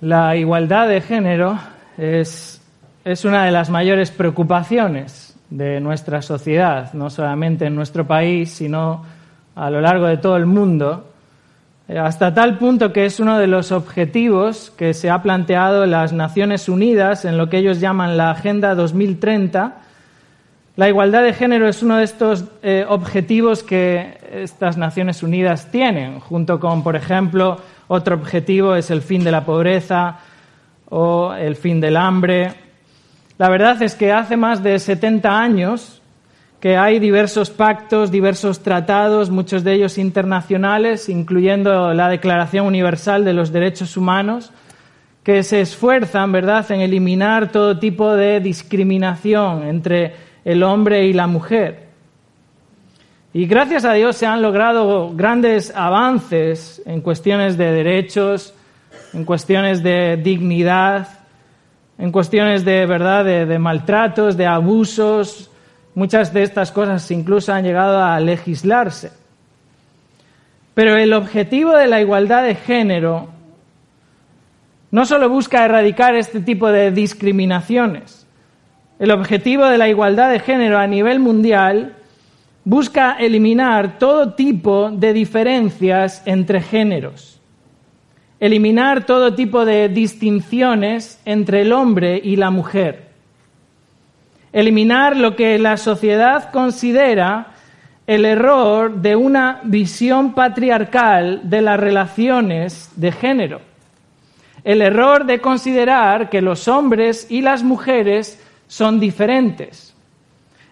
La igualdad de género es, es una de las mayores preocupaciones de nuestra sociedad, no solamente en nuestro país, sino a lo largo de todo el mundo, eh, hasta tal punto que es uno de los objetivos que se ha planteado las Naciones Unidas en lo que ellos llaman la Agenda 2030. La igualdad de género es uno de estos eh, objetivos que estas Naciones Unidas tienen, junto con, por ejemplo, otro objetivo es el fin de la pobreza o el fin del hambre. La verdad es que hace más de 70 años que hay diversos pactos, diversos tratados, muchos de ellos internacionales, incluyendo la Declaración Universal de los Derechos Humanos, que se esfuerzan, ¿verdad?, en eliminar todo tipo de discriminación entre el hombre y la mujer. Y gracias a Dios se han logrado grandes avances en cuestiones de derechos, en cuestiones de dignidad, en cuestiones de verdad, de, maltratos, de abusos. Muchas de estas cosas incluso han llegado a legislarse. Pero el objetivo de la igualdad de género no solo busca erradicar este tipo de discriminaciones. El objetivo de la igualdad de género a nivel mundial busca eliminar todo tipo de diferencias entre géneros, eliminar todo tipo de distinciones entre el hombre y la mujer, eliminar lo que la sociedad considera el error de una visión patriarcal de las relaciones de género, el error de considerar que los hombres y las mujeres son diferentes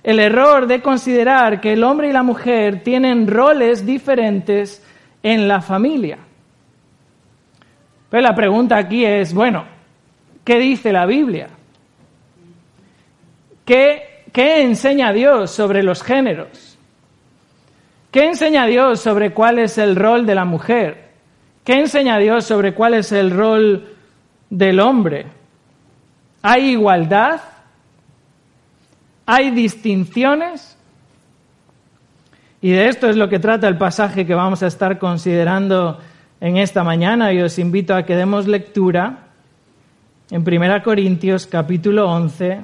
el error de considerar que el hombre y la mujer tienen roles diferentes en la familia. Pero la pregunta aquí es, bueno, ¿qué dice la Biblia? ¿Qué, qué enseña Dios sobre los géneros? ¿Qué enseña Dios sobre cuál es el rol de la mujer? ¿Qué enseña Dios sobre cuál es el rol del hombre? ¿Hay igualdad? ¿Hay distinciones? Y de esto es lo que trata el pasaje que vamos a estar considerando en esta mañana y os invito a que demos lectura en 1 Corintios capítulo 11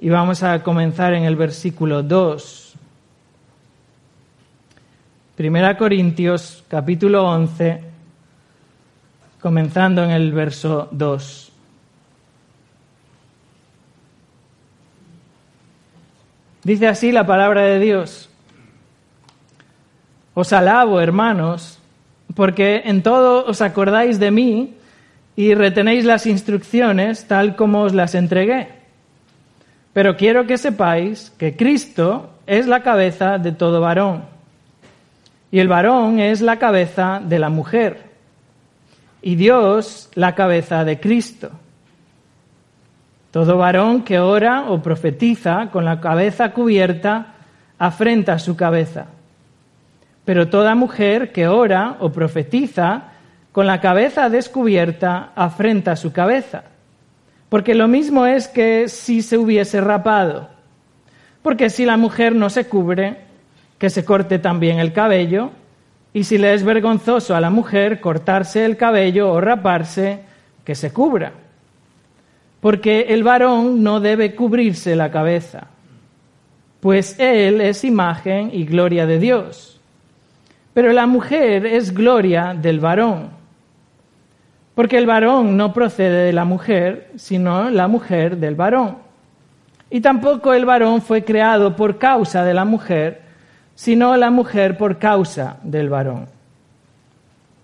y vamos a comenzar en el versículo 2. 1 Corintios capítulo 11 comenzando en el verso 2. Dice así la palabra de Dios. Os alabo, hermanos, porque en todo os acordáis de mí y retenéis las instrucciones tal como os las entregué. Pero quiero que sepáis que Cristo es la cabeza de todo varón, y el varón es la cabeza de la mujer, y Dios la cabeza de Cristo. Todo varón que ora o profetiza con la cabeza cubierta afrenta su cabeza. Pero toda mujer que ora o profetiza con la cabeza descubierta afrenta su cabeza. Porque lo mismo es que si se hubiese rapado. Porque si la mujer no se cubre, que se corte también el cabello, y si le es vergonzoso a la mujer cortarse el cabello o raparse, que se cubra porque el varón no debe cubrirse la cabeza, pues él es imagen y gloria de Dios. Pero la mujer es gloria del varón, porque el varón no procede de la mujer, sino la mujer del varón. Y tampoco el varón fue creado por causa de la mujer, sino la mujer por causa del varón.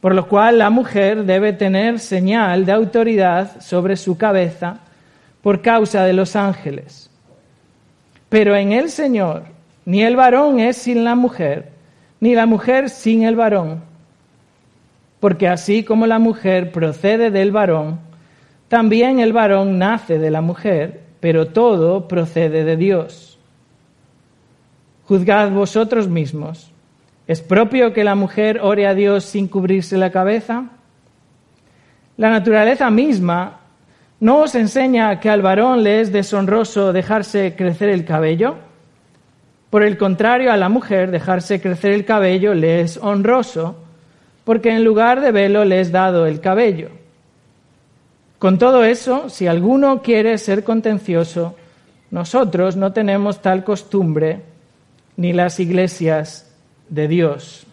Por lo cual la mujer debe tener señal de autoridad sobre su cabeza, por causa de los ángeles. Pero en el Señor ni el varón es sin la mujer, ni la mujer sin el varón. porque así como la mujer procede del varón, también el varón nace de la mujer, pero todo procede de Dios. Juzgad vosotros mismos. ¿Es propio que la mujer ore a Dios sin cubrirse la cabeza? La naturaleza misma no os enseña que al varón le es deshonroso dejarse crecer el cabello. Por el contrario, a la mujer dejarse crecer el cabello le es honroso porque en lugar de velo le es dado el cabello. Con todo eso, si alguno quiere ser contencioso, nosotros no tenemos tal costumbre ni las iglesias de Dios.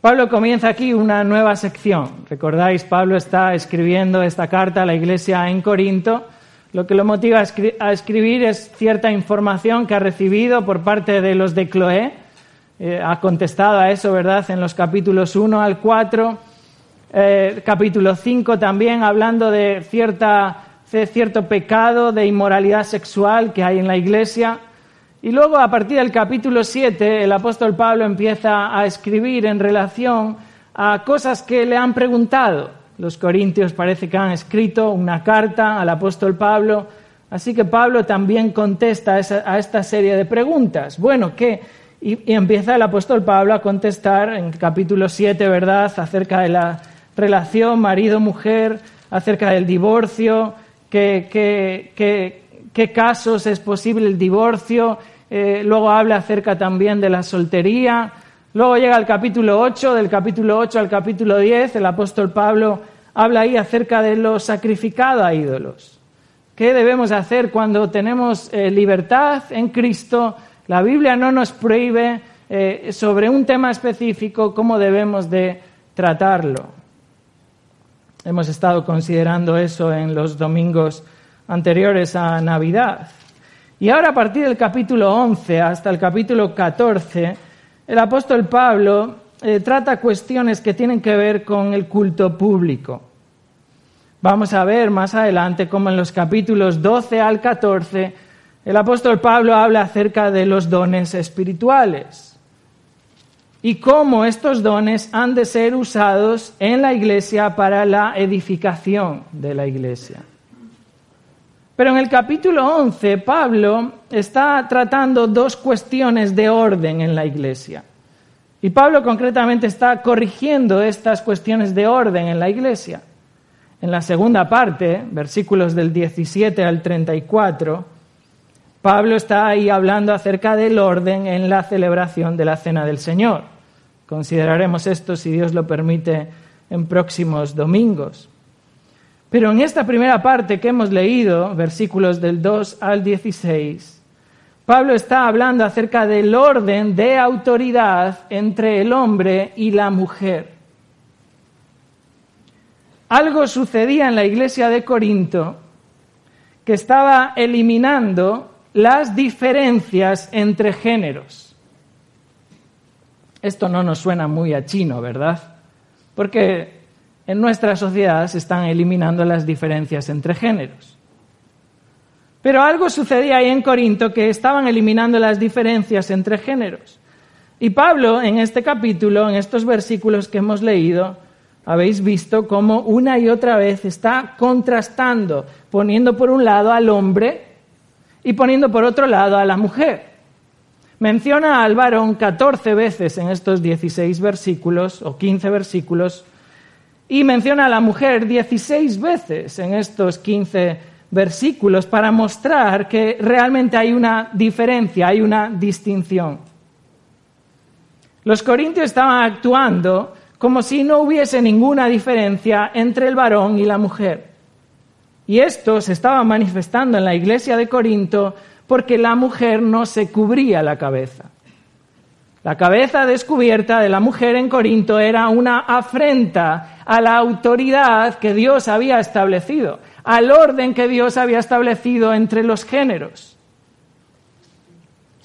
Pablo comienza aquí una nueva sección. Recordáis, Pablo está escribiendo esta carta a la iglesia en Corinto. Lo que lo motiva a escribir es cierta información que ha recibido por parte de los de Cloé, eh, ha contestado a eso, ¿verdad?, en los capítulos 1 al 4, eh, capítulo 5 también, hablando de, cierta, de cierto pecado, de inmoralidad sexual que hay en la iglesia. Y luego, a partir del capítulo 7, el apóstol Pablo empieza a escribir en relación a cosas que le han preguntado. Los corintios parece que han escrito una carta al apóstol Pablo, así que Pablo también contesta a esta serie de preguntas. Bueno, ¿qué, y, empieza el apóstol Pablo a contestar en capítulo 7, ¿verdad?, acerca de la relación marido-mujer, acerca del divorcio, qué, qué, casos es posible el divorcio, eh, luego habla acerca también de la soltería, luego llega al capítulo 8, del capítulo 8 al capítulo 10, el apóstol Pablo habla ahí acerca de lo sacrificado a ídolos. ¿Qué debemos hacer cuando tenemos eh, libertad en Cristo? La Biblia no nos prohíbe eh, sobre un tema específico cómo debemos de tratarlo. Hemos estado considerando eso en los domingos anteriores a Navidad. Y ahora a partir del capítulo 11 hasta el capítulo 14, el apóstol Pablo eh, trata cuestiones que tienen que ver con el culto público. Vamos a ver más adelante cómo en los capítulos 12 al 14 el apóstol Pablo habla acerca de los dones espirituales y cómo estos dones han de ser usados en la iglesia para la edificación de la iglesia. Pero en el capítulo 11, Pablo está tratando dos cuestiones de orden en la iglesia. Y Pablo concretamente está corrigiendo estas cuestiones de orden en la iglesia. En la segunda parte, versículos del 17 al 34, Pablo está ahí hablando acerca del orden en la celebración de la Cena del Señor. Consideraremos esto, si Dios lo permite, en próximos domingos. Pero en esta primera parte que hemos leído, versículos del 2 al 16, Pablo está hablando acerca del orden de autoridad entre el hombre y la mujer. Algo sucedía en la iglesia de Corinto que estaba eliminando las diferencias entre géneros. Esto no nos suena muy a chino, ¿verdad? Porque en nuestra sociedad se están eliminando las diferencias entre géneros. Pero algo sucedía ahí en Corinto que estaban eliminando las diferencias entre géneros. Y Pablo, en este capítulo, en estos versículos que hemos leído, habéis visto cómo una y otra vez está contrastando, poniendo por un lado al hombre y poniendo por otro lado a la mujer. Menciona al varón 14 veces en estos 16 versículos o 15 versículos y menciona a la mujer 16 veces en estos 15 versículos para mostrar que realmente hay una diferencia, hay una distinción. Los corintios estaban actuando como si no hubiese ninguna diferencia entre el varón y la mujer. Y esto se estaba manifestando en la iglesia de Corinto porque la mujer no se cubría la cabeza. La cabeza descubierta de la mujer en Corinto era una afrenta a la autoridad que Dios había establecido, al orden que Dios había establecido entre los géneros.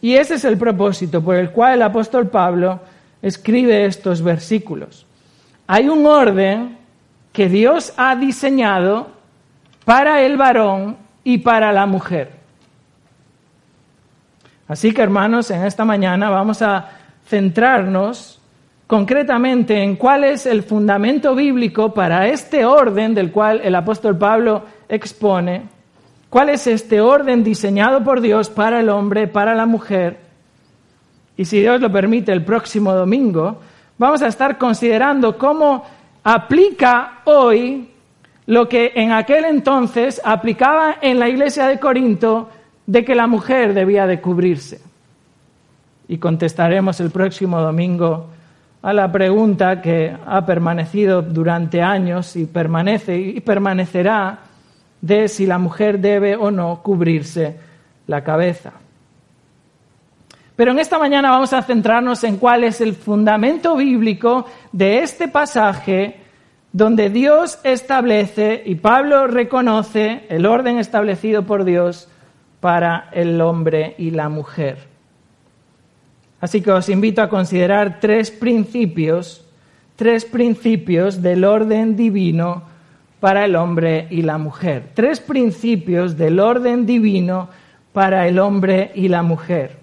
Y ese es el propósito por el cual el apóstol Pablo escribe estos versículos. Hay un orden que Dios ha diseñado para el varón y para la mujer. Así que hermanos, en esta mañana vamos a centrarnos concretamente en cuál es el fundamento bíblico para este orden del cual el apóstol Pablo expone, cuál es este orden diseñado por Dios para el hombre, para la mujer. Y si Dios lo permite, el próximo domingo vamos a estar considerando cómo aplica hoy lo que en aquel entonces aplicaba en la iglesia de Corinto de que la mujer debía de cubrirse. Y contestaremos el próximo domingo a la pregunta que ha permanecido durante años y permanece y permanecerá de si la mujer debe o no cubrirse la cabeza. Pero en esta mañana vamos a centrarnos en cuál es el fundamento bíblico de este pasaje donde Dios establece y Pablo reconoce el orden establecido por Dios para el hombre y la mujer. Así que os invito a considerar tres principios, tres principios del orden divino para el hombre y la mujer. Tres principios del orden divino para el hombre y la mujer.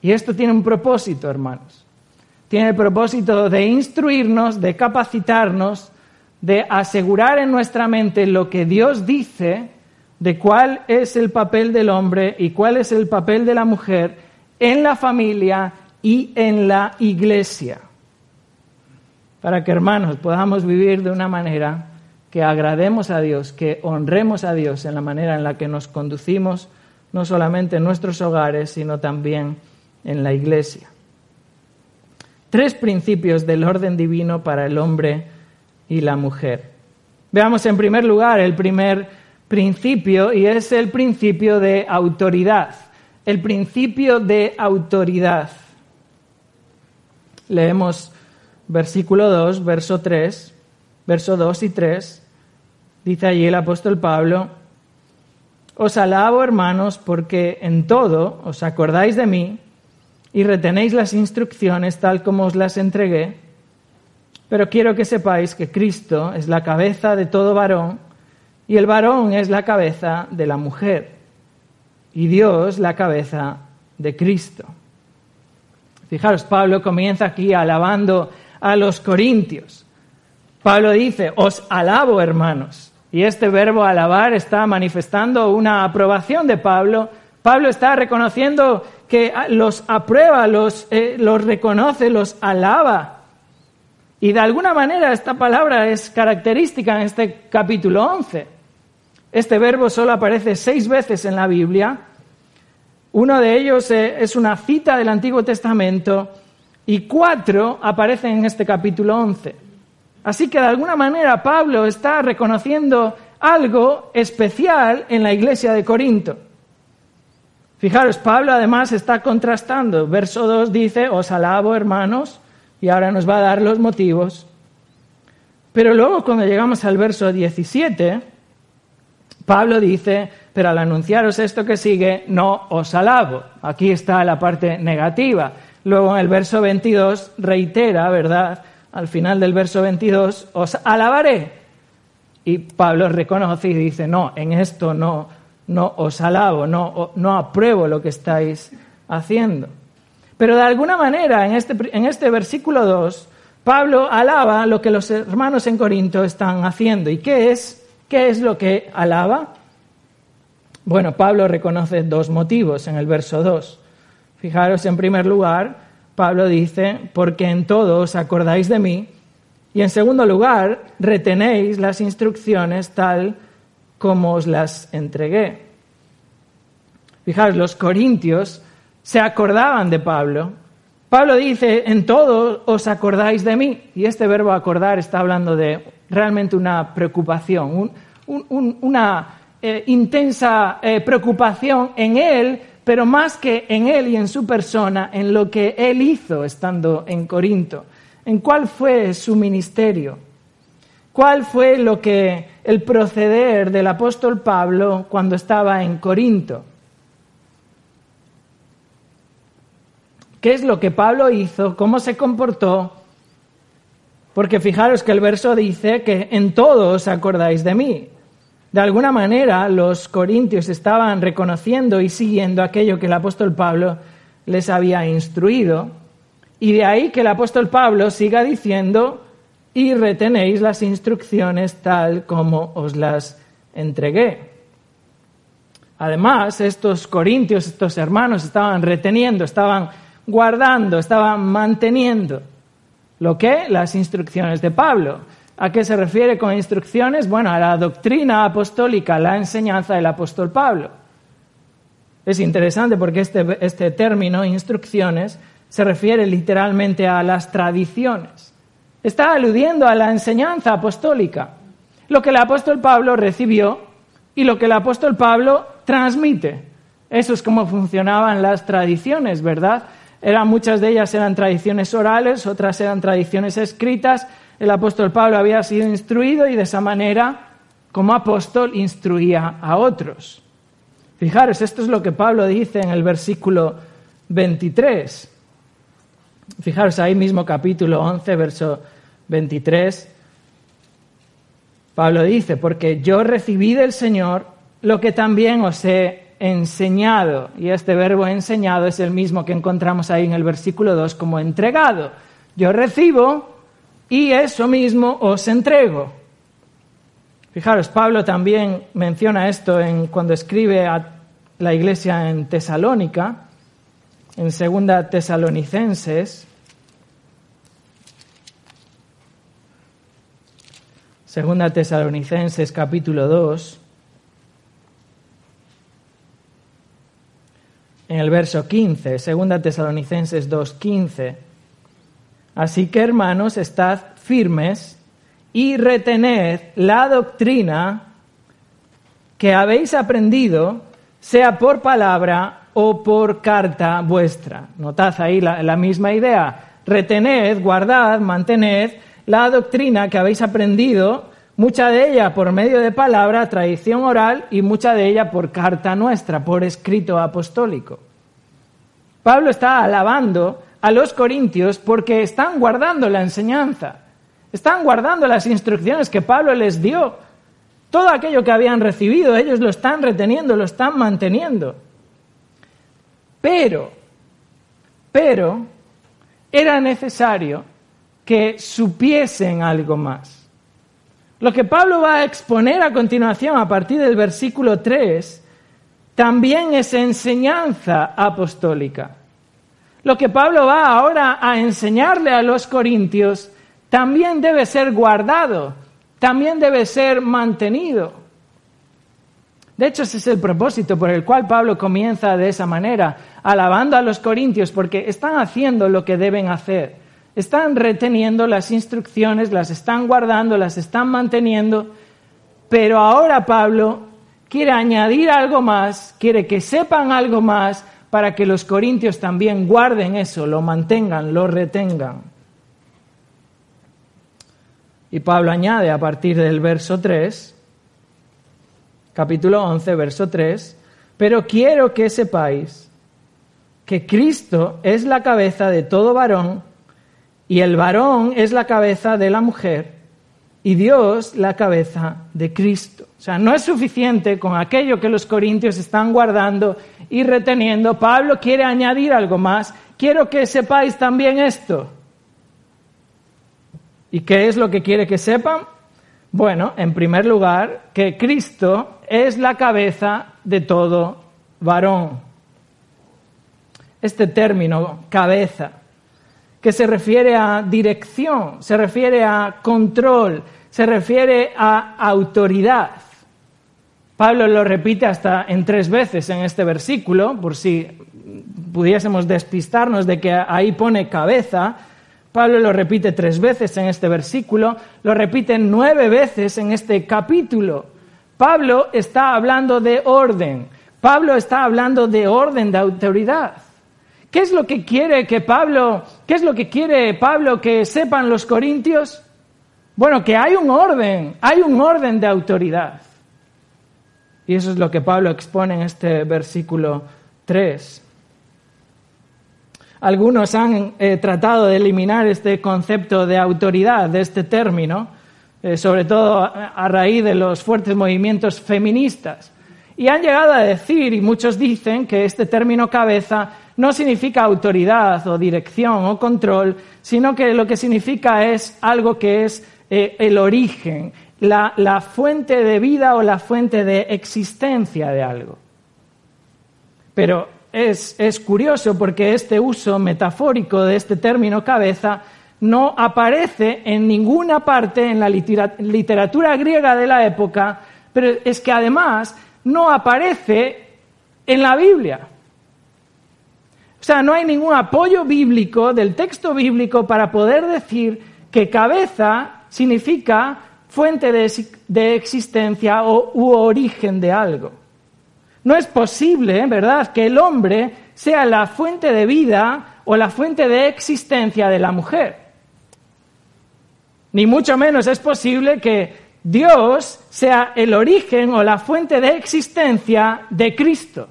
Y esto tiene un propósito, hermanos tiene el propósito de instruirnos, de capacitarnos, de asegurar en nuestra mente lo que Dios dice de cuál es el papel del hombre y cuál es el papel de la mujer en la familia y en la iglesia. Para que, hermanos, podamos vivir de una manera que agrademos a Dios, que honremos a Dios en la manera en la que nos conducimos, no solamente en nuestros hogares, sino también en la iglesia tres principios del orden divino para el hombre y la mujer. Veamos en primer lugar el primer principio y es el principio de autoridad. El principio de autoridad. Leemos versículo 2, verso 3, verso 2 y 3. Dice allí el apóstol Pablo, Os alabo, hermanos, porque en todo os acordáis de mí y retenéis las instrucciones tal como os las entregué, pero quiero que sepáis que Cristo es la cabeza de todo varón y el varón es la cabeza de la mujer y Dios la cabeza de Cristo. Fijaros, Pablo comienza aquí alabando a los corintios. Pablo dice, os alabo hermanos. Y este verbo alabar está manifestando una aprobación de Pablo. Pablo está reconociendo que los aprueba, los, eh, los reconoce, los alaba. Y de alguna manera esta palabra es característica en este capítulo 11. Este verbo solo aparece seis veces en la Biblia. Uno de ellos eh, es una cita del Antiguo Testamento y cuatro aparecen en este capítulo 11. Así que de alguna manera Pablo está reconociendo algo especial en la iglesia de Corinto. Fijaros, Pablo además está contrastando. Verso 2 dice, os alabo hermanos, y ahora nos va a dar los motivos. Pero luego cuando llegamos al verso 17, Pablo dice, pero al anunciaros esto que sigue, no os alabo. Aquí está la parte negativa. Luego en el verso 22 reitera, ¿verdad? Al final del verso 22, os alabaré. Y Pablo reconoce y dice, no, en esto no, no os alabo, no, no apruebo lo que estáis haciendo. Pero de alguna manera, en este, en este versículo 2, Pablo alaba lo que los hermanos en Corinto están haciendo. ¿Y qué es? ¿Qué es lo que alaba? Bueno, Pablo reconoce dos motivos en el verso 2. Fijaros, en primer lugar, Pablo dice, porque en todo os acordáis de mí. Y en segundo lugar, retenéis las instrucciones tal como os las entregué. Fijaros, los corintios se acordaban de Pablo. Pablo dice, en todo os acordáis de mí. Y este verbo acordar está hablando de realmente una preocupación, una eh, intensa eh, preocupación en él, pero más que en él y en su persona, en lo que él hizo estando en Corinto, en cuál fue su ministerio. ¿Cuál fue lo que el proceder del apóstol Pablo cuando estaba en Corinto? ¿Qué es lo que Pablo hizo? ¿Cómo se comportó? Porque fijaros que el verso dice que en todos acordáis de mí. De alguna manera los corintios estaban reconociendo y siguiendo aquello que el apóstol Pablo les había instruido Y de ahí que el apóstol Pablo siga diciendo, y retenéis las instrucciones tal como os las entregué. Además, estos corintios, estos hermanos, estaban reteniendo, estaban guardando, estaban manteniendo lo que las instrucciones de Pablo. ¿A qué se refiere con instrucciones? Bueno, a la doctrina apostólica, la enseñanza del apóstol Pablo. Es interesante porque este, este término, instrucciones, se refiere literalmente a las tradiciones. Está aludiendo a la enseñanza apostólica, lo que el apóstol Pablo recibió y lo que el apóstol Pablo transmite. Eso es como funcionaban las tradiciones, ¿verdad? Eran, muchas de ellas eran tradiciones orales, otras eran tradiciones escritas. El apóstol Pablo había sido instruido y de esa manera, como apóstol, instruía a otros. Fijaros, esto es lo que Pablo dice en el versículo 23. Fijaros ahí mismo capítulo 11, verso 23. Pablo dice, porque yo recibí del Señor lo que también os he enseñado. Y este verbo enseñado es el mismo que encontramos ahí en el versículo 2 como entregado. Yo recibo y eso mismo os entrego. Fijaros, Pablo también menciona esto en, cuando escribe a la iglesia en Tesalónica, en segunda Tesalonicenses. Segunda Tesalonicenses capítulo 2. En el verso 15, segunda Tesalonicenses 2:15. Así que hermanos, estad firmes y retened la doctrina que habéis aprendido, sea por palabra o por carta vuestra. Notad ahí la, la misma idea. Retened, guardad, mantened la doctrina que habéis aprendido, mucha de ella por medio de palabra, tradición oral, y mucha de ella por carta nuestra, por escrito apostólico. Pablo está alabando a los corintios porque están guardando la enseñanza, están guardando las instrucciones que Pablo les dio. Todo aquello que habían recibido, ellos lo están reteniendo, lo están manteniendo. Pero, pero, era necesario que supiesen algo más. Lo que Pablo va a exponer a continuación a partir del versículo 3 también es enseñanza apostólica. Lo que Pablo va ahora a enseñarle a los corintios también debe ser guardado, también debe ser mantenido. De hecho, ese es el propósito por el cual Pablo comienza de esa manera, alabando a los corintios, porque están haciendo lo que deben hacer. Están reteniendo las instrucciones, las están guardando, las están manteniendo, pero ahora Pablo quiere añadir algo más, quiere que sepan algo más para que los corintios también guarden eso, lo mantengan, lo retengan. Y Pablo añade a partir del verso 3, capítulo 11, verso 3, pero quiero que sepáis que Cristo es la cabeza de todo varón y el varón es la cabeza de la mujer y Dios la cabeza de Cristo. O sea, no es suficiente con aquello que los corintios están guardando y reteniendo. Pablo quiere añadir algo más. Quiero que sepáis también esto. ¿Y qué es lo que quiere que sepan? Bueno, en primer lugar, que Cristo es la cabeza de todo varón. Este término, cabeza, que se refiere a dirección, se refiere a control, se refiere a autoridad. Pablo lo repite hasta en tres veces en este versículo, por si pudiésemos despistarnos de que ahí pone cabeza. Pablo lo repite tres veces en este versículo, lo repite nueve veces en este capítulo. Pablo está hablando de orden, Pablo está hablando de orden, de autoridad. ¿Qué es lo que quiere que Pablo, qué es lo que quiere Pablo que sepan los corintios? Bueno, que hay un orden, hay un orden de autoridad. Y eso es lo que Pablo expone en este versículo 3. Algunos han eh, tratado de eliminar este concepto de autoridad, de este término, eh, sobre todo a raíz de los fuertes movimientos feministas. Y han llegado a decir, y muchos dicen, que este término cabeza no significa autoridad o dirección o control, sino que lo que significa es algo que es eh, el origen, la, la fuente de vida o la fuente de existencia de algo. Pero es, es, curioso porque este uso metafórico de este término cabeza no aparece en ninguna parte en la literatura griega de la época, pero es que además no aparece en la Biblia. O sea, no hay ningún apoyo bíblico del texto bíblico para poder decir que cabeza significa fuente de, existencia o u origen de algo. No es posible, ¿verdad?, que el hombre sea la fuente de vida o la fuente de existencia de la mujer. Ni mucho menos es posible que Dios sea el origen o la fuente de existencia de Cristo.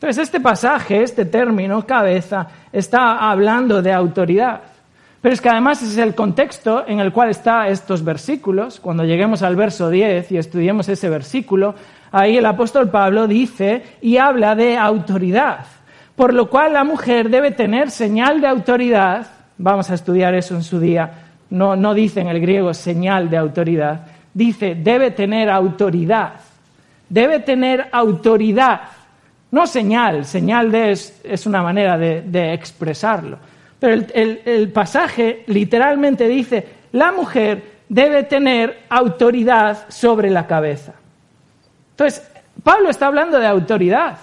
Entonces, este pasaje, este término, cabeza, está hablando de autoridad. Pero es que además es el contexto en el cual están estos versículos. Cuando lleguemos al verso 10 y estudiemos ese versículo, ahí el apóstol Pablo dice y habla de autoridad. Por lo cual la mujer debe tener señal de autoridad. Vamos a estudiar eso en su día. No, no dice en el griego señal de autoridad. Dice debe tener autoridad. Debe tener autoridad. No señal. Señal de es, una manera de expresarlo pero el, pasaje literalmente dice, la mujer debe tener autoridad sobre la cabeza. Entonces, Pablo está hablando de autoridad.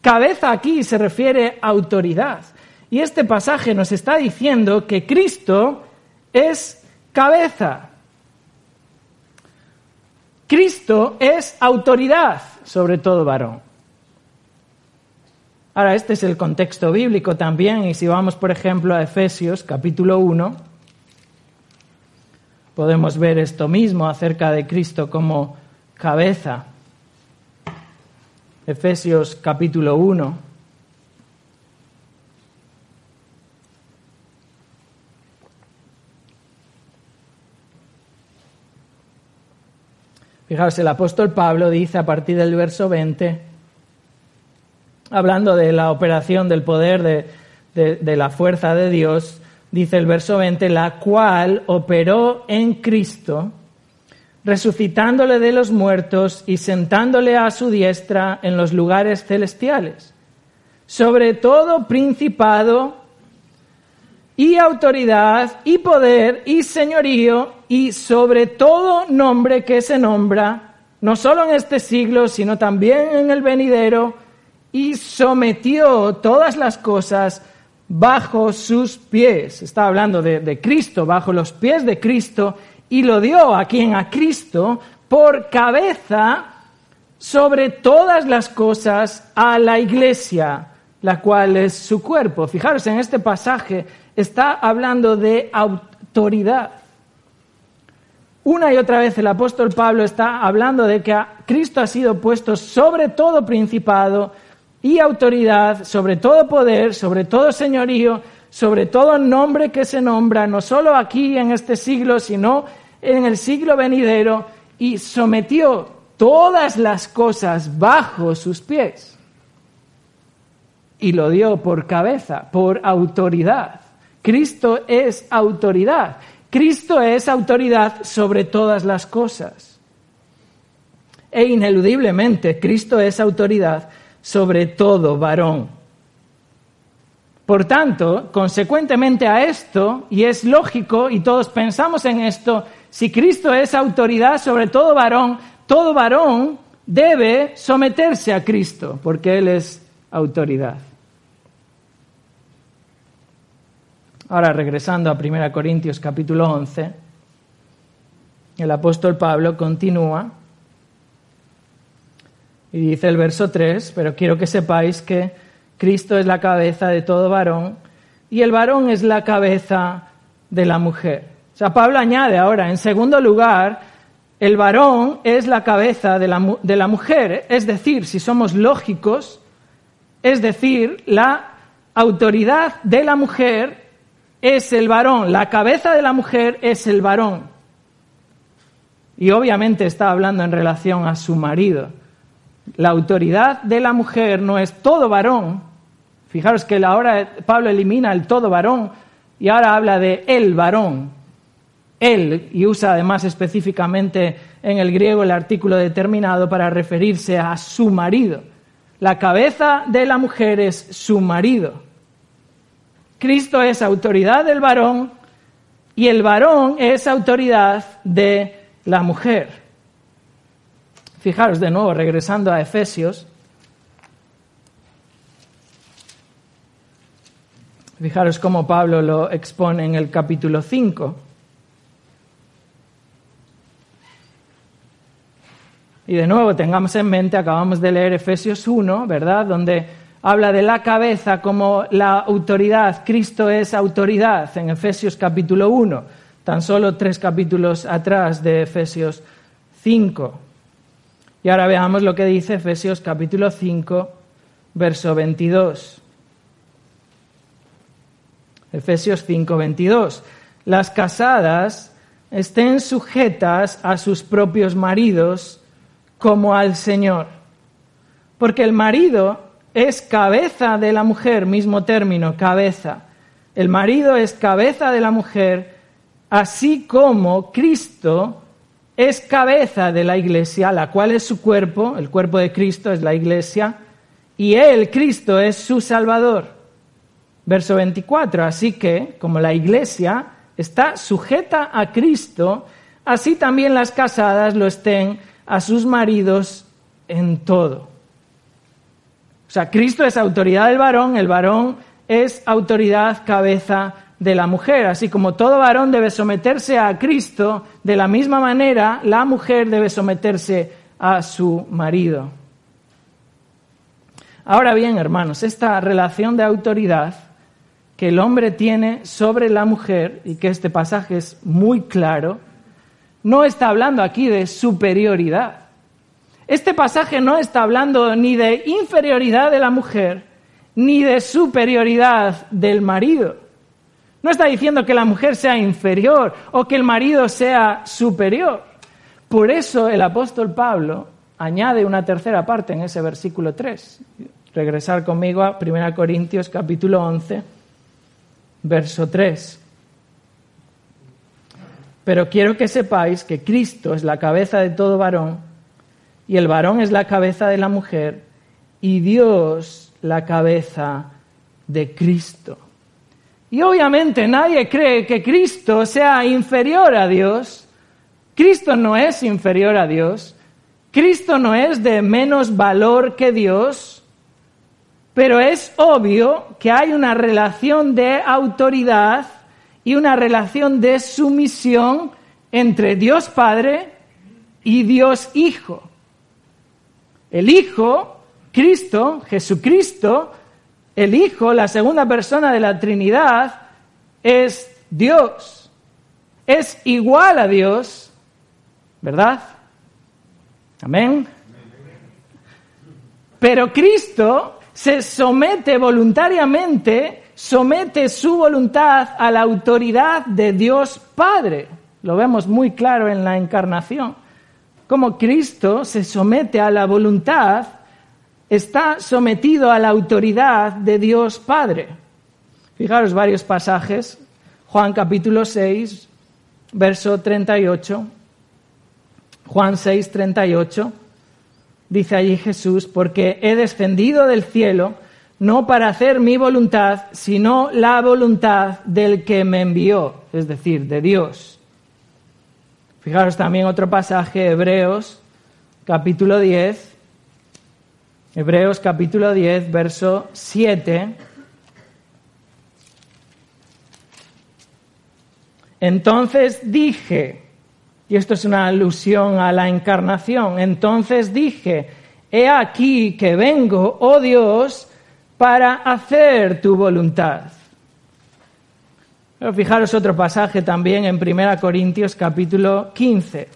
Cabeza aquí se refiere a autoridad. Y este pasaje nos está diciendo que Cristo es cabeza. Cristo es autoridad sobre todo varón. Ahora, este es el contexto bíblico también, y si vamos, por ejemplo, a Efesios capítulo 1, podemos ver esto mismo acerca de Cristo como cabeza. Efesios capítulo 1. Fijaos, el apóstol Pablo dice a partir del verso 20, hablando de la operación del poder de, la fuerza de Dios, dice el verso 20, la cual operó en Cristo, resucitándole de los muertos y sentándole a su diestra en los lugares celestiales, sobre todo principado y autoridad y poder y señorío y sobre todo nombre que se nombra, no solo en este siglo, sino también en el venidero, y sometió todas las cosas bajo sus pies. Está hablando de, Cristo, bajo los pies de Cristo, y lo dio a quien a Cristo por cabeza sobre todas las cosas a la iglesia, la cual es su cuerpo. Fijaros, en este pasaje está hablando de autoridad. Una y otra vez el apóstol Pablo está hablando de que Cristo ha sido puesto sobre todo principado, y autoridad, sobre todo poder, sobre todo señorío, sobre todo nombre que se nombra, no solo aquí en este siglo, sino en el siglo venidero, y sometió todas las cosas bajo sus pies. Y lo dio por cabeza, por autoridad. Cristo es autoridad. Cristo es autoridad sobre todas las cosas. E ineludiblemente, Cristo es autoridad sobre todo varón. Por tanto, consecuentemente a esto, y es lógico, y todos pensamos en esto, si Cristo es autoridad sobre todo varón, todo varón debe someterse a Cristo, porque Él es autoridad. Ahora, regresando a 1 Corintios capítulo 11, el apóstol Pablo continúa y dice el verso 3, pero quiero que sepáis que Cristo es la cabeza de todo varón y el varón es la cabeza de la mujer. O sea, Pablo añade ahora, en segundo lugar, el varón es la cabeza de la, de la mujer. Es decir, si somos lógicos, es decir, la autoridad de la mujer es el varón, la cabeza de la mujer es el varón. Y obviamente está hablando en relación a su marido La autoridad de la mujer no es todo varón. Fijaros que ahora Pablo elimina el todo varón y ahora habla de el varón. Él, y usa además específicamente en el griego el artículo determinado para referirse a su marido. La cabeza de la mujer es su marido. Cristo es autoridad del varón y el varón es autoridad de la mujer. Fijaros de nuevo, regresando a Efesios, fijaros cómo Pablo lo expone en el capítulo 5. Y de nuevo, tengamos en mente, acabamos de leer Efesios 1, ¿verdad? Donde habla de la cabeza como la autoridad. Cristo es autoridad en Efesios capítulo 1, tan solo tres capítulos atrás de Efesios 5. Y ahora veamos lo que dice Efesios capítulo 5, verso 22. Efesios 5, 22. Las casadas estén sujetas a sus propios maridos como al Señor. Porque el marido es cabeza de la mujer, mismo término, cabeza. El marido es cabeza de la mujer, así como Cristo es cabeza de la iglesia, la cual es su cuerpo, el cuerpo de Cristo es la iglesia, y él, Cristo, es su Salvador. Verso 24, así que como la iglesia está sujeta a Cristo, así también las casadas lo estén a sus maridos en todo. O sea, Cristo es autoridad del varón, el varón es autoridad cabeza de la mujer. Así como todo varón debe someterse a Cristo, de la misma manera la mujer debe someterse a su marido. Ahora bien, hermanos, esta relación de autoridad que el hombre tiene sobre la mujer, y que este pasaje es muy claro, no está hablando aquí de superioridad. Este pasaje no está hablando ni de inferioridad de la mujer, ni de superioridad del marido. No está diciendo que la mujer sea inferior o que el marido sea superior. Por eso el apóstol Pablo añade una tercera parte en ese versículo 3. Regresar conmigo a 1 Corintios capítulo 11, verso 3. Pero quiero que sepáis que Cristo es la cabeza de todo varón y el varón es la cabeza de la mujer y Dios la cabeza de Cristo. Y obviamente nadie cree que Cristo sea inferior a Dios. Cristo no es inferior a Dios. Cristo no es de menos valor que Dios. Pero es obvio que hay una relación de autoridad y una relación de sumisión entre Dios Padre y Dios Hijo. El Hijo, Cristo, Jesucristo, el Hijo, la segunda persona de la Trinidad, es Dios. Es igual a Dios, ¿verdad? Amén. Pero Cristo se somete voluntariamente somete su voluntad a la autoridad de Dios Padre. Lo vemos muy claro en la encarnación. Como Cristo se somete a la voluntad, está sometido a la autoridad de Dios Padre. Fijaros varios pasajes. Juan capítulo 6, verso 38. Juan 6, 38. Dice allí Jesús, porque he descendido del cielo no para hacer mi voluntad, sino la voluntad del que me envió, es decir, de Dios. Fijaros también otro pasaje, Hebreos capítulo 10, Hebreos capítulo 10, verso 7. Entonces dije, y esto es una alusión a la encarnación, entonces dije, he aquí que vengo, oh Dios, para hacer tu voluntad. Pero fijaros otro pasaje también en 1 Corintios capítulo 15.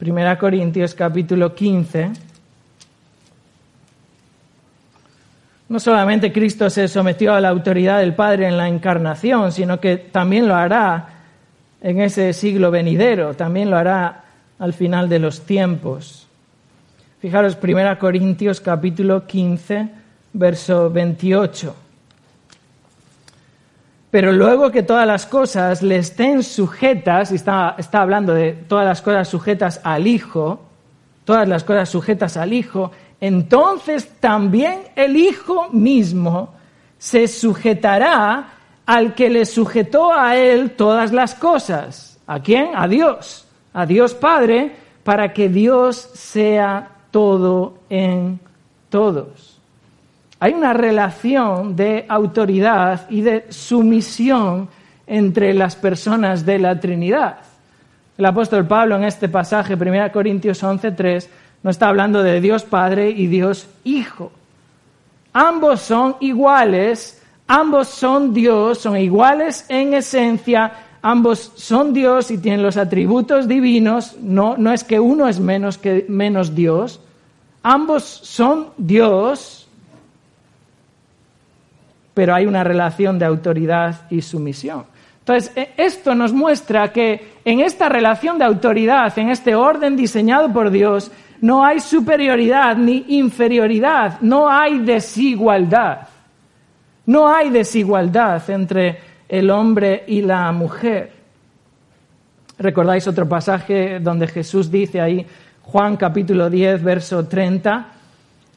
1 Corintios capítulo 15. No solamente Cristo se sometió a la autoridad del Padre en la encarnación, sino que también lo hará en ese siglo venidero, también lo hará al final de los tiempos. Fijaros, 1 Corintios capítulo 15, verso 28. Pero luego que todas las cosas le estén sujetas, y está, está hablando de todas las cosas sujetas al Hijo, todas las cosas sujetas al Hijo, entonces también el Hijo mismo se sujetará al que le sujetó a él todas las cosas. ¿A quién? A Dios, a Dios Padre, para que Dios sea todo en todos. Hay una relación de autoridad y de sumisión entre las personas de la Trinidad. El apóstol Pablo en este pasaje, 1 Corintios 11.3, no está hablando de Dios Padre y Dios Hijo. Ambos son iguales, ambos son Dios, son iguales en esencia, ambos son Dios y tienen los atributos divinos, no, no es que uno es menos que menos Dios, ambos son Dios, pero hay una relación de autoridad y sumisión. Entonces, e, esto nos muestra que en esta relación de autoridad, en este orden diseñado por Dios, no hay superioridad ni inferioridad, no hay desigualdad. No hay desigualdad entre el hombre y la mujer. ¿Recordáis otro pasaje donde Jesús dice ahí, Juan capítulo 10, verso 30,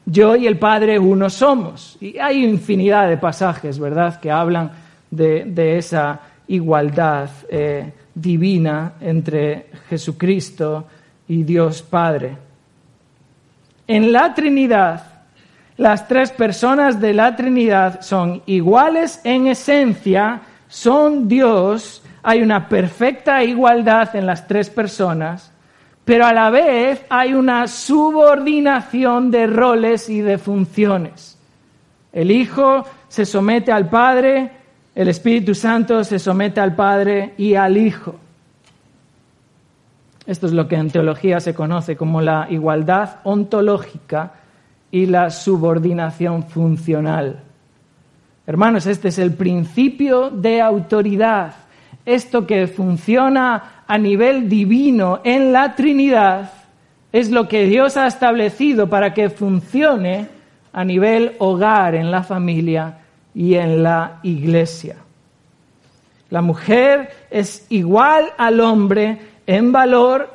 yo y el Padre uno somos? Y hay infinidad de pasajes, ¿verdad?, que hablan de, esa igualdad eh, divina entre Jesucristo y Dios Padre. En la Trinidad, las tres personas de la Trinidad son iguales en esencia, son Dios, hay una perfecta igualdad en las tres personas, pero a la vez hay una subordinación de roles y de funciones. El Hijo se somete al Padre, el Espíritu Santo se somete al Padre y al Hijo. Esto es lo que en teología se conoce como la igualdad ontológica y la subordinación funcional. Hermanos, este es el principio de autoridad. Esto que funciona a nivel divino en la Trinidad es lo que Dios ha establecido para que funcione a nivel hogar, en la familia y en la iglesia. La mujer es igual al hombre en valor,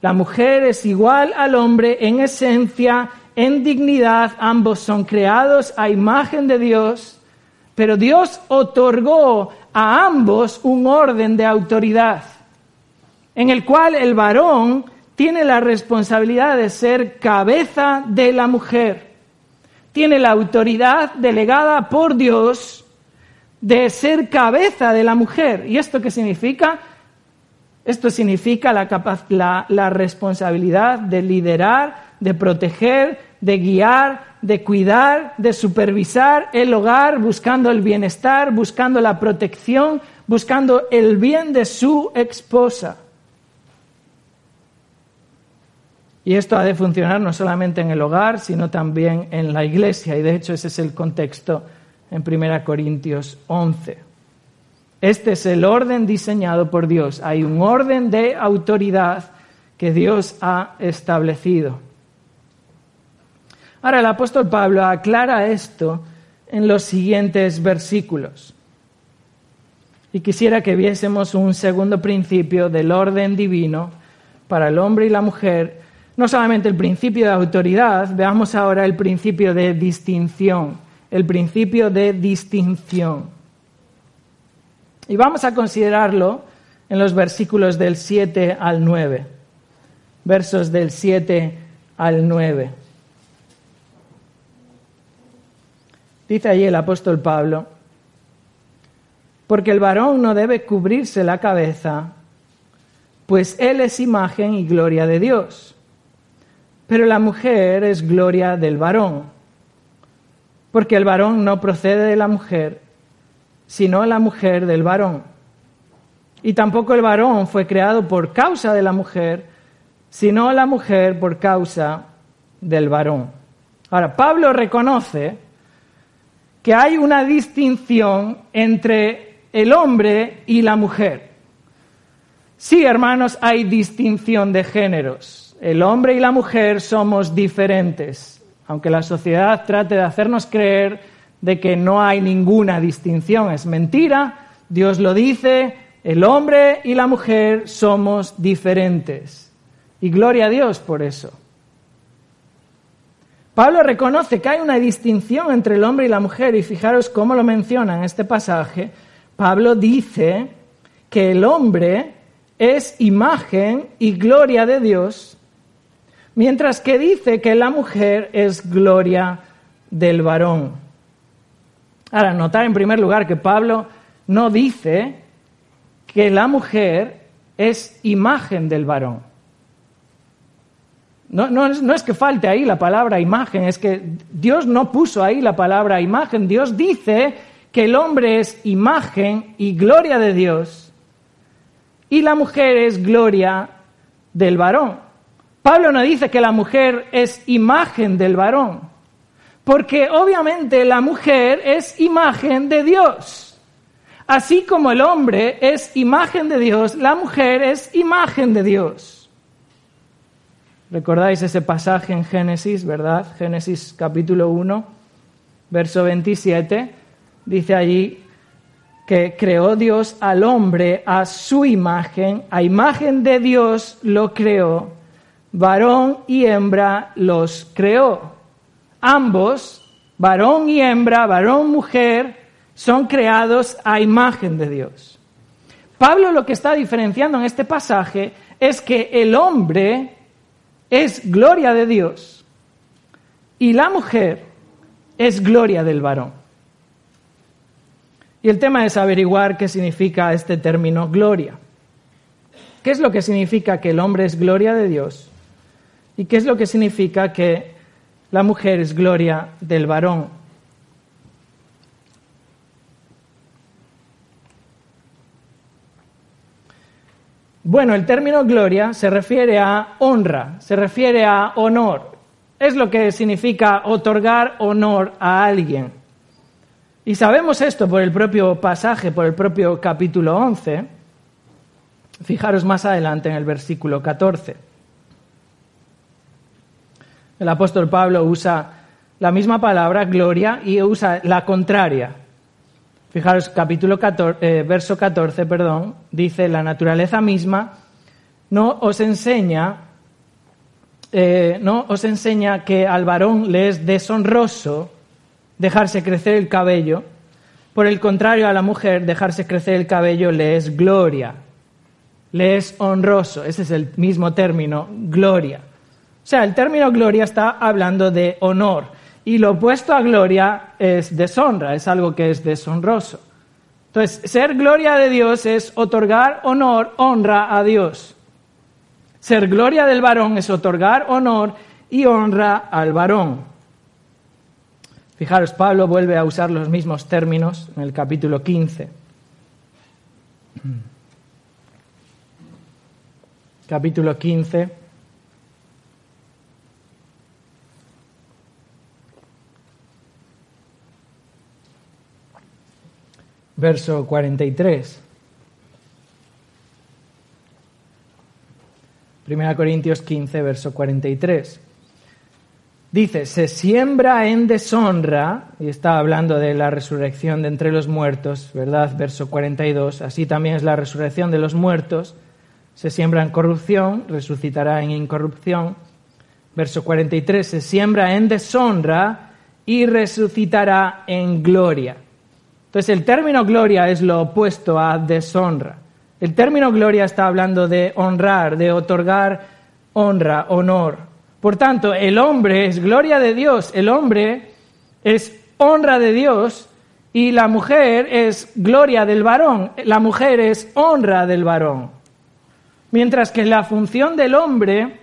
la mujer es igual al hombre en esencia, en dignidad, ambos son creados a imagen de Dios, pero Dios otorgó a ambos un orden de autoridad, en el cual el varón tiene la responsabilidad de ser cabeza de la mujer, tiene la autoridad delegada por Dios de ser cabeza de la mujer. ¿Y esto qué significa? Esto significa la, responsabilidad de liderar, de proteger, de guiar, de cuidar, de supervisar el hogar, buscando el bienestar, buscando la protección, buscando el bien de su esposa. Y esto ha de funcionar no solamente en el hogar, sino también en la iglesia. Y de hecho ese es el contexto en 1 Corintios 11. Este es el orden diseñado por Dios. Hay un orden de autoridad que Dios ha establecido. Ahora el apóstol Pablo aclara esto en los siguientes versículos. Y quisiera que viésemos un segundo principio del orden divino para el hombre y la mujer. No solamente el principio de autoridad, veamos ahora el principio de distinción. El principio de distinción. Y vamos a considerarlo en los versículos del 7 al 9. Versos del 7 al 9. Dice allí el apóstol Pablo, porque el varón no debe cubrirse la cabeza, pues él es imagen y gloria de Dios, pero la mujer es gloria del varón, porque el varón no procede de la mujer, sino la mujer del varón. Y tampoco el varón fue creado por causa de la mujer, sino la mujer por causa del varón. Ahora, Pablo reconoce que hay una distinción entre el hombre y la mujer. Sí, hermanos, hay distinción de géneros. el hombre y la mujer somos diferentes, aunque la sociedad trate de hacernos creer de que no hay ninguna distinción. Es mentira, Dios lo dice, el hombre y la mujer somos diferentes. Y gloria a Dios por eso. Pablo reconoce que hay una distinción entre el hombre y la mujer y fijaros cómo lo menciona en este pasaje. Pablo dice que el hombre es imagen y gloria de Dios, mientras que dice que la mujer es gloria del varón. Ahora, notar en primer lugar que Pablo no dice que la mujer es imagen del varón. No, no, es que falte ahí la palabra imagen, es que Dios no puso ahí la palabra imagen. Dios dice que el hombre es imagen y gloria de Dios y la mujer es gloria del varón. Pablo no dice que la mujer es imagen del varón, porque obviamente la mujer es imagen de Dios. Así como el hombre es imagen de Dios, la mujer es imagen de Dios. ¿Recordáis ese pasaje en Génesis, verdad? Génesis capítulo 1, verso 27. Dice allí que creó Dios al hombre a su imagen, a imagen de Dios lo creó, varón y hembra los creó. Ambos, varón y hembra, varón, mujer, son creados a imagen de Dios. Pablo lo que está diferenciando en este pasaje es que el hombre es gloria de Dios y la mujer es gloria del varón. Y el tema es averiguar qué significa este término gloria. ¿Qué es lo que significa que el hombre es gloria de Dios? ¿Y qué es lo que significa que la mujer es gloria del varón? Bueno, el término gloria se refiere a honra, se refiere a honor. Es lo que significa otorgar honor a alguien. Y sabemos esto por el propio pasaje, por el propio capítulo 11. Fijaros más adelante en el versículo 14. El apóstol Pablo usa la misma palabra, gloria, y usa la contraria, Fijaros, capítulo 14, eh, verso 14, perdón, dice, la naturaleza misma no os enseña, eh, no os enseña que al varón le es deshonroso dejarse crecer el cabello, por el contrario a la mujer dejarse crecer el cabello le es gloria, le es honroso, ese es el mismo término, gloria. O sea, el término gloria está hablando de honor. Y lo opuesto a gloria es deshonra, es algo que es deshonroso. Entonces, ser gloria de Dios es otorgar honor, honra a Dios. Ser gloria del varón es otorgar honor y honra al varón. Fijaros, Pablo vuelve a usar los mismos términos en el capítulo 15. Capítulo 15 verso 43. Primera Corintios 15, verso 43. Dice, se siembra en deshonra, y está hablando de la resurrección de entre los muertos, ¿verdad? Verso 42, así también es la resurrección de los muertos, se siembra en corrupción, resucitará en incorrupción. Verso 43, se siembra en deshonra y resucitará en gloria. Entonces el término gloria es lo opuesto a deshonra. El término gloria está hablando de honrar, de otorgar honra, honor. Por tanto, el hombre es gloria de Dios, el hombre es honra de Dios y la mujer es gloria del varón, la mujer es honra del varón. Mientras que la función del hombre,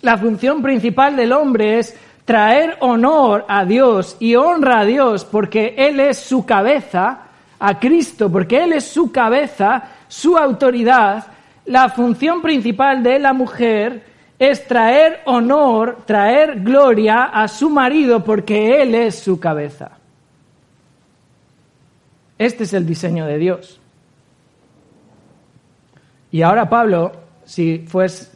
la función principal del hombre es traer honor a Dios y honra a Dios porque Él es su cabeza, a Cristo, porque Él es su cabeza, su autoridad, la función principal de la mujer es traer honor, traer gloria a su marido porque Él es su cabeza. Este es el diseño de Dios. Y ahora Pablo si,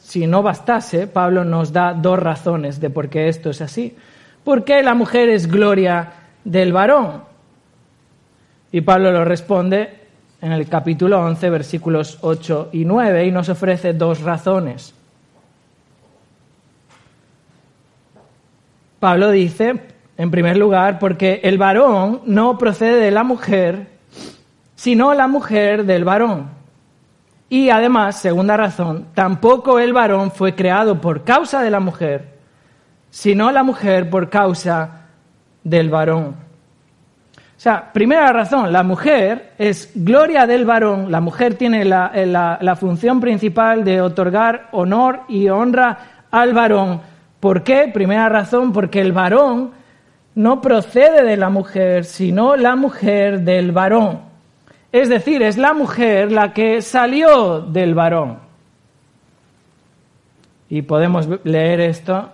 si no bastase, Pablo nos da dos razones de por qué esto es así. ¿Por qué la mujer es gloria del varón? Y Pablo lo responde en el capítulo 11, versículos 8 y 9, y nos ofrece dos razones. Pablo dice, en primer lugar, porque el varón no procede de la mujer, sino la mujer del varón. Y además, segunda razón, tampoco el varón fue creado por causa de la mujer, sino la mujer por causa del varón. O sea, primera razón, la mujer es gloria del varón, la mujer tiene la, la función principal de otorgar honor y honra al varón. ¿Por qué? Primera razón, porque el varón no procede de la mujer, sino la mujer del varón. Es decir, es la mujer la que salió del varón. Y podemos leer esto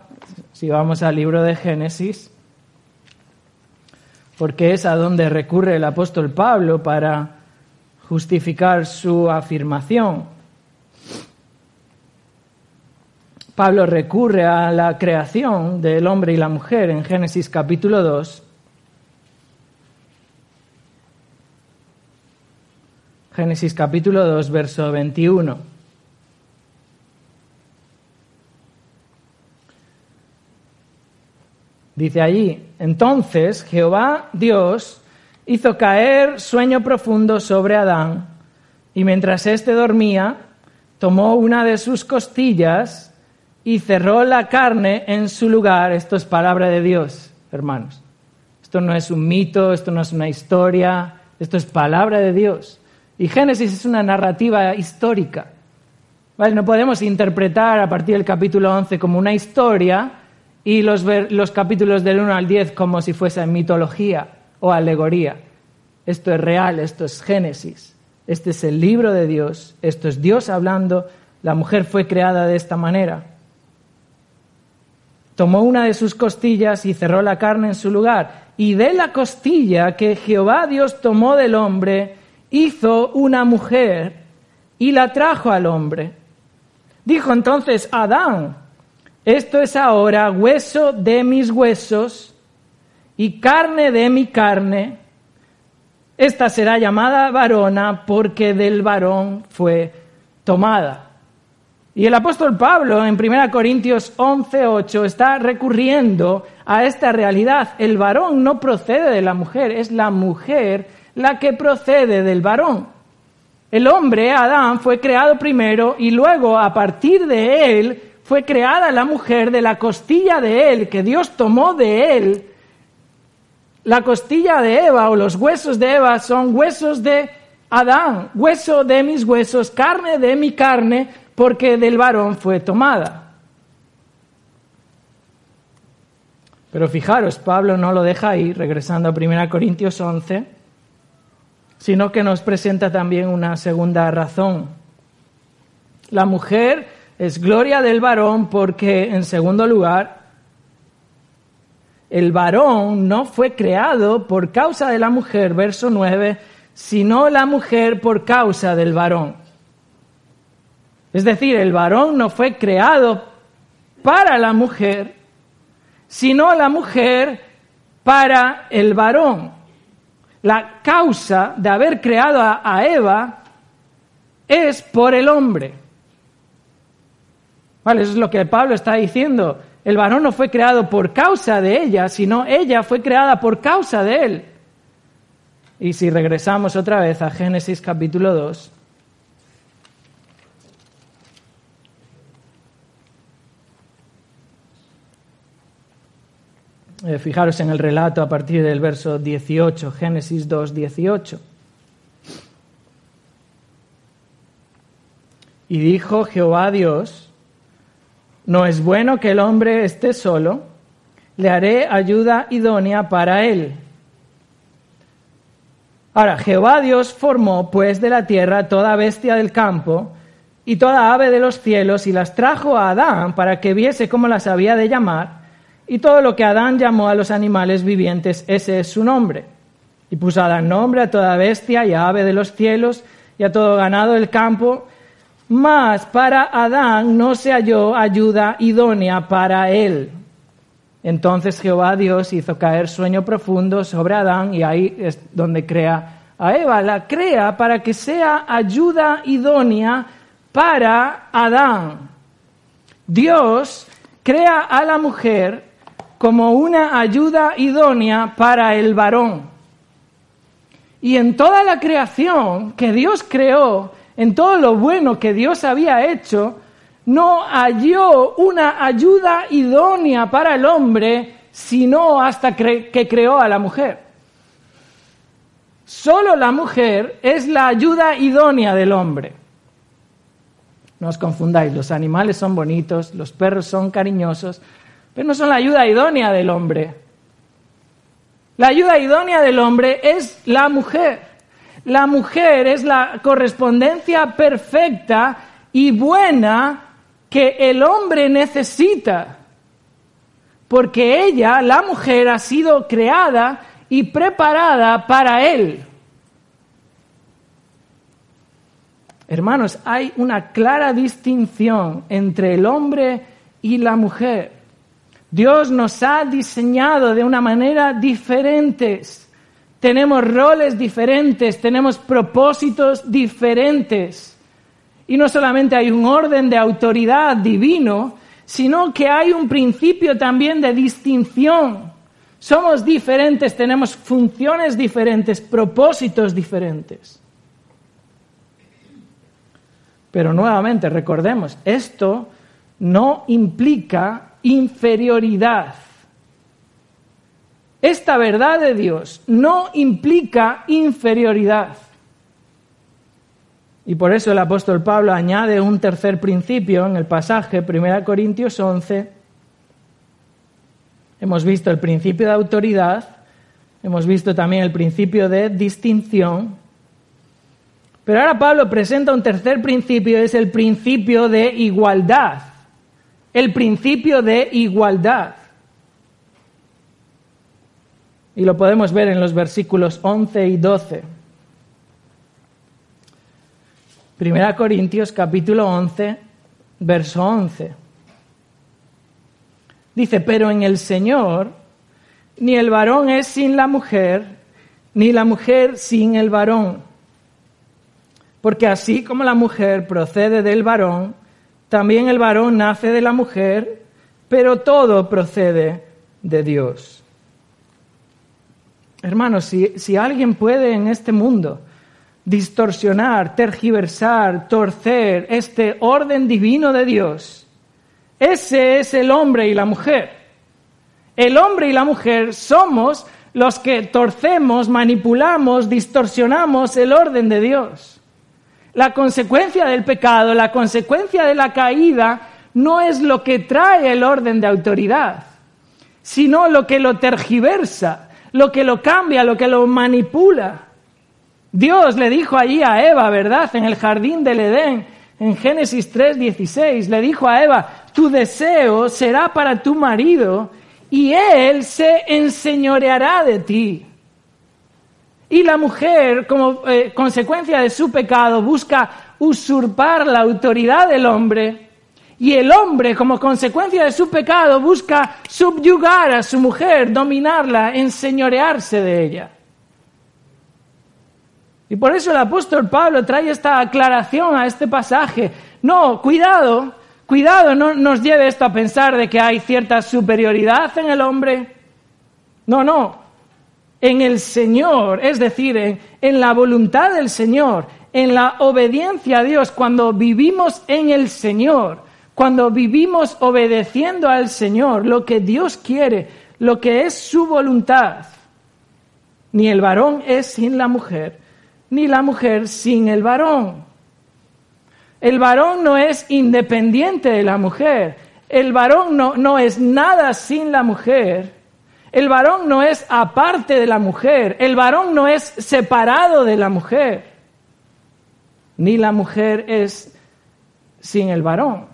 si vamos al libro de Génesis, porque es a donde recurre el apóstol Pablo para justificar su afirmación. Pablo recurre a la creación del hombre y la mujer en Génesis capítulo 2 Génesis capítulo 2, verso 21. Dice allí, entonces Jehová Dios hizo caer sueño profundo sobre Adán, y mientras éste dormía, tomó una de sus costillas y cerró la carne en su lugar. Esto es palabra de Dios, hermanos. Esto no es un mito, esto no es una historia, esto es palabra de Dios. Y Génesis es una narrativa histórica. No podemos interpretar a partir del capítulo 11 como una historia y los, los capítulos del 1 al 10 como si fuese mitología o alegoría. Esto es real, esto es Génesis. Este es el libro de Dios, esto es Dios hablando, la mujer fue creada de esta manera. Tomó una de sus costillas y cerró la carne en su lugar. Y de la costilla que Jehová Dios tomó del hombre, hizo una mujer y la trajo al hombre. Dijo entonces Adán, esto es ahora hueso de mis huesos y carne de mi carne. Esta será llamada varona porque del varón fue tomada. Y el apóstol Pablo en 1 Corintios 11:8 está recurriendo a esta realidad. El varón no procede de la mujer, es la mujer la que procede del varón. El hombre, Adán, fue creado primero y luego a partir de él fue creada la mujer de la costilla de él, que Dios tomó de él. La costilla de Eva o los huesos de Eva son huesos de Adán, hueso de mis huesos, carne de mi carne, porque del varón fue tomada. Pero fijaros, Pablo no lo deja ahí, regresando a 1 Corintios 11 sino que nos presenta también una segunda razón. La mujer es gloria del varón porque, en segundo lugar, el varón no fue creado por causa de la mujer, verso 9, sino la mujer por causa del varón. Es decir, el varón no fue creado para la mujer, sino la mujer para el varón la causa de haber creado a, Eva es por el hombre. ¿Vale? Eso es lo que Pablo está diciendo. El varón no fue creado por causa de ella, sino ella fue creada por causa de él. Y si regresamos otra vez a Génesis capítulo 2, Eh, fijaros en el relato a partir del verso 18, Génesis 2, 18. Y dijo Jehová Dios, no es bueno que el hombre esté solo, le haré ayuda idónea para él. Ahora, Jehová Dios formó pues de la tierra toda bestia del campo y toda ave de los cielos y las trajo a Adán para que viese cómo las había de llamar. Y todo lo que Adán llamó a los animales vivientes, ese es su nombre. Y puso Adán nombre a toda bestia y a ave de los cielos y a todo ganado del campo. mas para Adán no se halló ayuda idónea para él. Entonces Jehová Dios hizo caer sueño profundo sobre Adán y ahí es donde crea a Eva. La crea para que sea ayuda idónea para Adán. Dios crea a la mujer como una ayuda idónea para el varón. Y en toda la creación que Dios creó, en todo lo bueno que Dios había hecho, no halló una ayuda idónea para el hombre, sino hasta que creó a la mujer. Solo la mujer es la ayuda idónea del hombre. No os confundáis, los animales son bonitos, los perros son cariñosos, pero no son la ayuda idónea del hombre. La ayuda idónea del hombre es la mujer. La mujer es la correspondencia perfecta y buena que el hombre necesita, porque ella, la mujer, ha sido creada y preparada para él. Hermanos, hay una clara distinción entre el hombre y la mujer. Dios nos ha diseñado de una manera diferente. Tenemos roles diferentes, tenemos propósitos diferentes. Y no solamente hay un orden de autoridad divino, sino que hay un principio también de distinción. Somos diferentes, tenemos funciones diferentes, propósitos diferentes. Pero nuevamente, recordemos, esto no implica inferioridad. Esta verdad de Dios no implica inferioridad. Y por eso el apóstol Pablo añade un tercer principio en el pasaje 1 Corintios 11. Hemos visto el principio de autoridad, hemos visto también el principio de distinción, pero ahora Pablo presenta un tercer principio, es el principio de igualdad. El principio de igualdad. Y lo podemos ver en los versículos 11 y 12. Primera Corintios capítulo 11, verso 11. Dice, pero en el Señor ni el varón es sin la mujer, ni la mujer sin el varón porque así como la mujer procede del varón, también el varón nace de la mujer, pero todo procede de Dios. Hermanos, si, si alguien puede en este mundo distorsionar, tergiversar, torcer este orden divino de Dios, ese es el hombre y la mujer. El hombre y la mujer somos los que torcemos, manipulamos, distorsionamos el orden de Dios. La consecuencia del pecado, la consecuencia de la caída, no es lo que trae el orden de autoridad, sino lo que lo tergiversa, lo que lo cambia, lo que lo manipula. Dios le dijo allí a Eva, ¿verdad? En el jardín del Edén, en Génesis 3:16, le dijo a Eva, tu deseo será para tu marido y él se enseñoreará de ti. Y la mujer, como eh, consecuencia de su pecado, busca usurpar la autoridad del hombre. Y el hombre, como consecuencia de su pecado, busca subyugar a su mujer, dominarla, enseñorearse de ella. Y por eso el apóstol Pablo trae esta aclaración a este pasaje. No, cuidado, cuidado, no nos lleve esto a pensar de que hay cierta superioridad en el hombre. No, no, en el Señor, es decir, en, la voluntad del Señor, en la obediencia a Dios, cuando vivimos en el Señor, cuando vivimos obedeciendo al Señor, lo que Dios quiere, lo que es su voluntad. Ni el varón es sin la mujer, ni la mujer sin el varón. El varón no es independiente de la mujer, el varón no, no es nada sin la mujer el varón no es aparte de la mujer, el varón no es separado de la mujer, ni la mujer es sin el varón.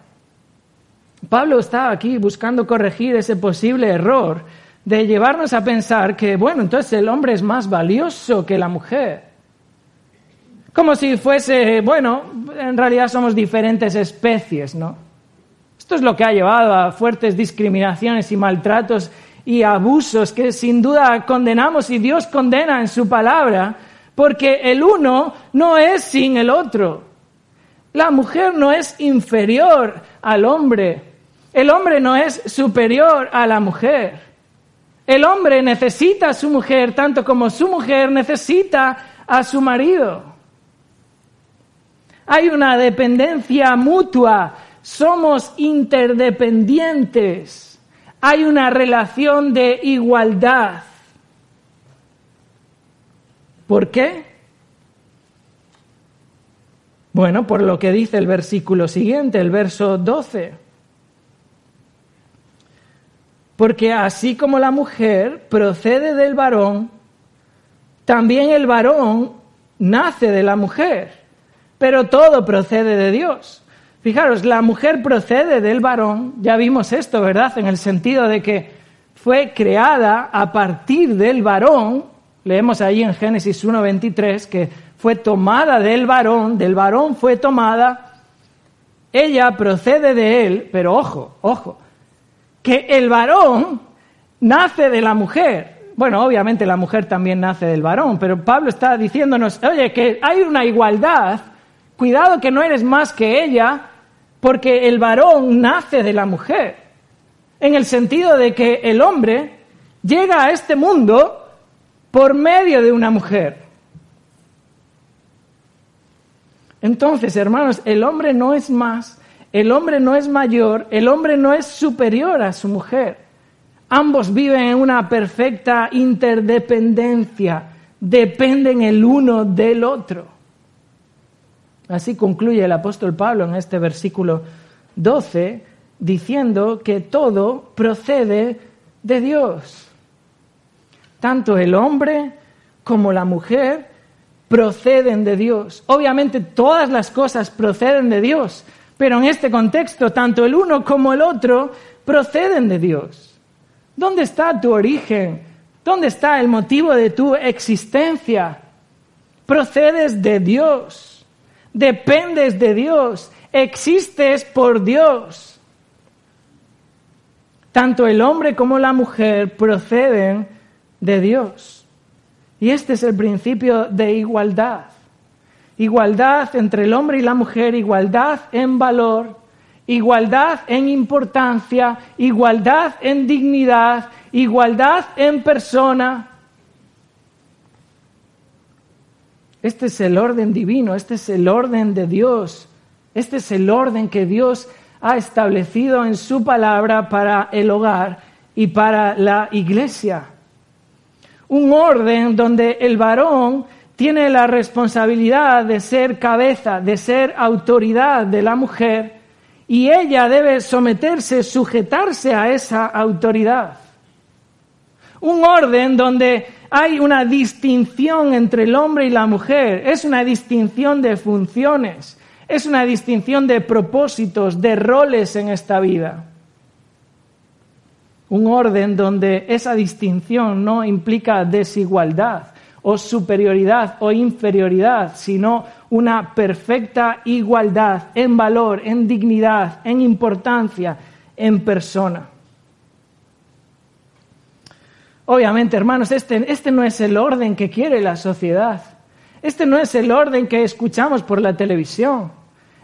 Pablo está aquí buscando corregir ese posible error de llevarnos a pensar que, bueno, entonces el hombre es más valioso que la mujer. Como si fuese, bueno, en realidad somos diferentes especies, ¿no? Esto es lo que ha llevado a fuertes discriminaciones y maltratos y abusos que sin duda condenamos y Dios condena en su palabra, porque el uno no es sin el otro. La mujer no es inferior al hombre. El hombre no es superior a la mujer. El hombre necesita a su mujer tanto como su mujer necesita a su marido. Hay una dependencia mutua. Somos interdependientes. Hay una relación de igualdad. ¿Por qué? Bueno, por lo que dice el versículo siguiente, el verso 12. Porque así como la mujer procede del varón, también el varón nace de la mujer, pero todo procede de Dios. Fijaros, la mujer procede del varón, ya vimos esto, ¿verdad? En el sentido de que fue creada a partir del varón, leemos ahí en Génesis 1.23 que fue tomada del varón, del varón fue tomada, ella procede de él, pero ojo, ojo, que el varón nace de la mujer. Bueno, obviamente la mujer también nace del varón, pero Pablo está diciéndonos, oye, que hay una igualdad, cuidado que no eres más que ella, porque el varón nace de la mujer, en el sentido de que el hombre llega a este mundo por medio de una mujer. Entonces, hermanos, el hombre no es más, el hombre no es mayor, el hombre no es superior a su mujer. Ambos viven en una perfecta interdependencia, dependen el uno del otro. Así concluye el apóstol Pablo en este versículo 12, diciendo que todo procede de Dios. Tanto el hombre como la mujer proceden de Dios. Obviamente todas las cosas proceden de Dios, pero en este contexto tanto el uno como el otro proceden de Dios. ¿Dónde está tu origen? ¿Dónde está el motivo de tu existencia? Procedes de Dios, dependes de Dios, existes por Dios. Tanto el hombre como la mujer proceden de Dios. Y este es el principio de igualdad. Igualdad entre el hombre y la mujer, igualdad en valor, igualdad en importancia, igualdad en dignidad, igualdad en persona. Este es el orden divino, este es el orden de Dios, este es el orden que Dios ha establecido en su palabra para el hogar y para la iglesia un orden donde el varón tiene la responsabilidad de ser cabeza, de ser autoridad de la mujer, y ella debe someterse, sujetarse a esa autoridad. Un orden donde hay una distinción entre el hombre y la mujer, es una distinción de funciones, es una distinción de propósitos, de roles en esta vida. Un orden donde esa distinción no implica desigualdad o superioridad o inferioridad, sino una perfecta igualdad en valor, en dignidad, en importancia, en persona. Obviamente, hermanos, este, este no es el orden que quiere la sociedad. Este no es el orden que escuchamos por la televisión.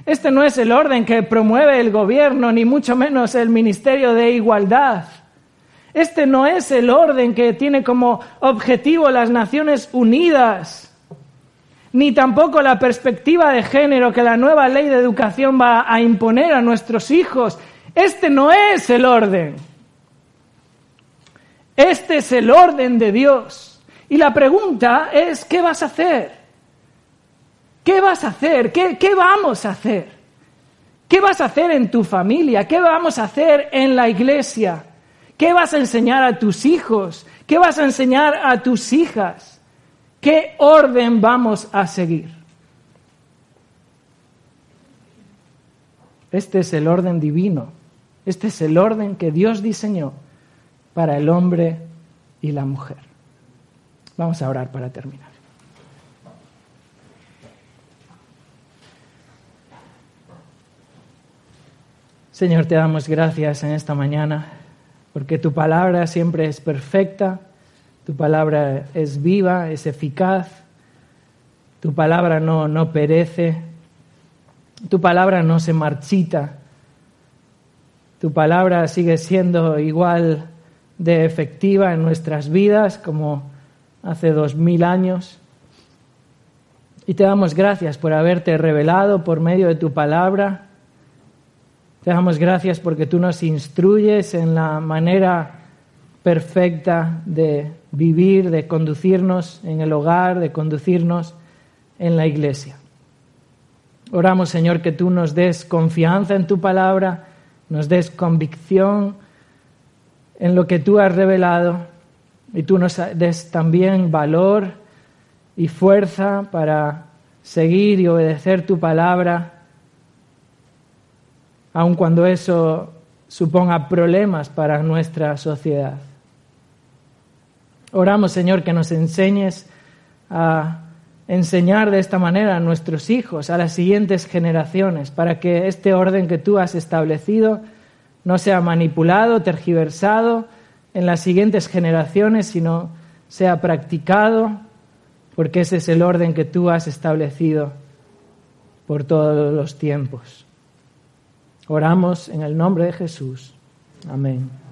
Este no es el orden que promueve el gobierno, ni mucho menos el Ministerio de Igualdad. Este no es el orden que tiene como objetivo las Naciones Unidas, ni tampoco la perspectiva de género que la nueva ley de educación va a imponer a nuestros hijos. Este no es el orden. Este es el orden de Dios. Y la pregunta es, ¿qué vas a hacer? ¿Qué vas a hacer? ¿Qué, ¿Qué, vamos a hacer? ¿Qué vas a hacer en tu familia? ¿Qué vamos a hacer en la iglesia? ¿Qué vas a enseñar a tus hijos? ¿Qué vas a enseñar a tus hijas? ¿Qué orden vamos a seguir? Este es el orden divino. Este es el orden que Dios diseñó para el hombre y la mujer. Vamos a orar para terminar. Señor, te damos gracias en esta mañana, porque tu palabra siempre es perfecta, tu palabra es viva, es eficaz, tu palabra no, no perece, tu palabra no se marchita, tu palabra sigue siendo igual de efectiva en nuestras vidas como hace dos mil años. Y te damos gracias por haberte revelado por medio de tu palabra te damos gracias porque tú nos instruyes en la manera perfecta de vivir, de conducirnos en el hogar, de conducirnos en la iglesia. Oramos, Señor, que tú nos des confianza en tu palabra, nos des convicción en lo que tú has revelado y tú nos des también valor y fuerza para seguir y obedecer tu palabra aun cuando eso suponga problemas para nuestra sociedad. Oramos, Señor, que nos enseñes a enseñar de esta manera a nuestros hijos, a las siguientes generaciones, para que este orden que tú has establecido no sea manipulado, tergiversado en las siguientes generaciones, sino sea practicado, porque ese es el orden que tú has establecido por todos los tiempos. Oramos en el nombre de Jesús. Amén.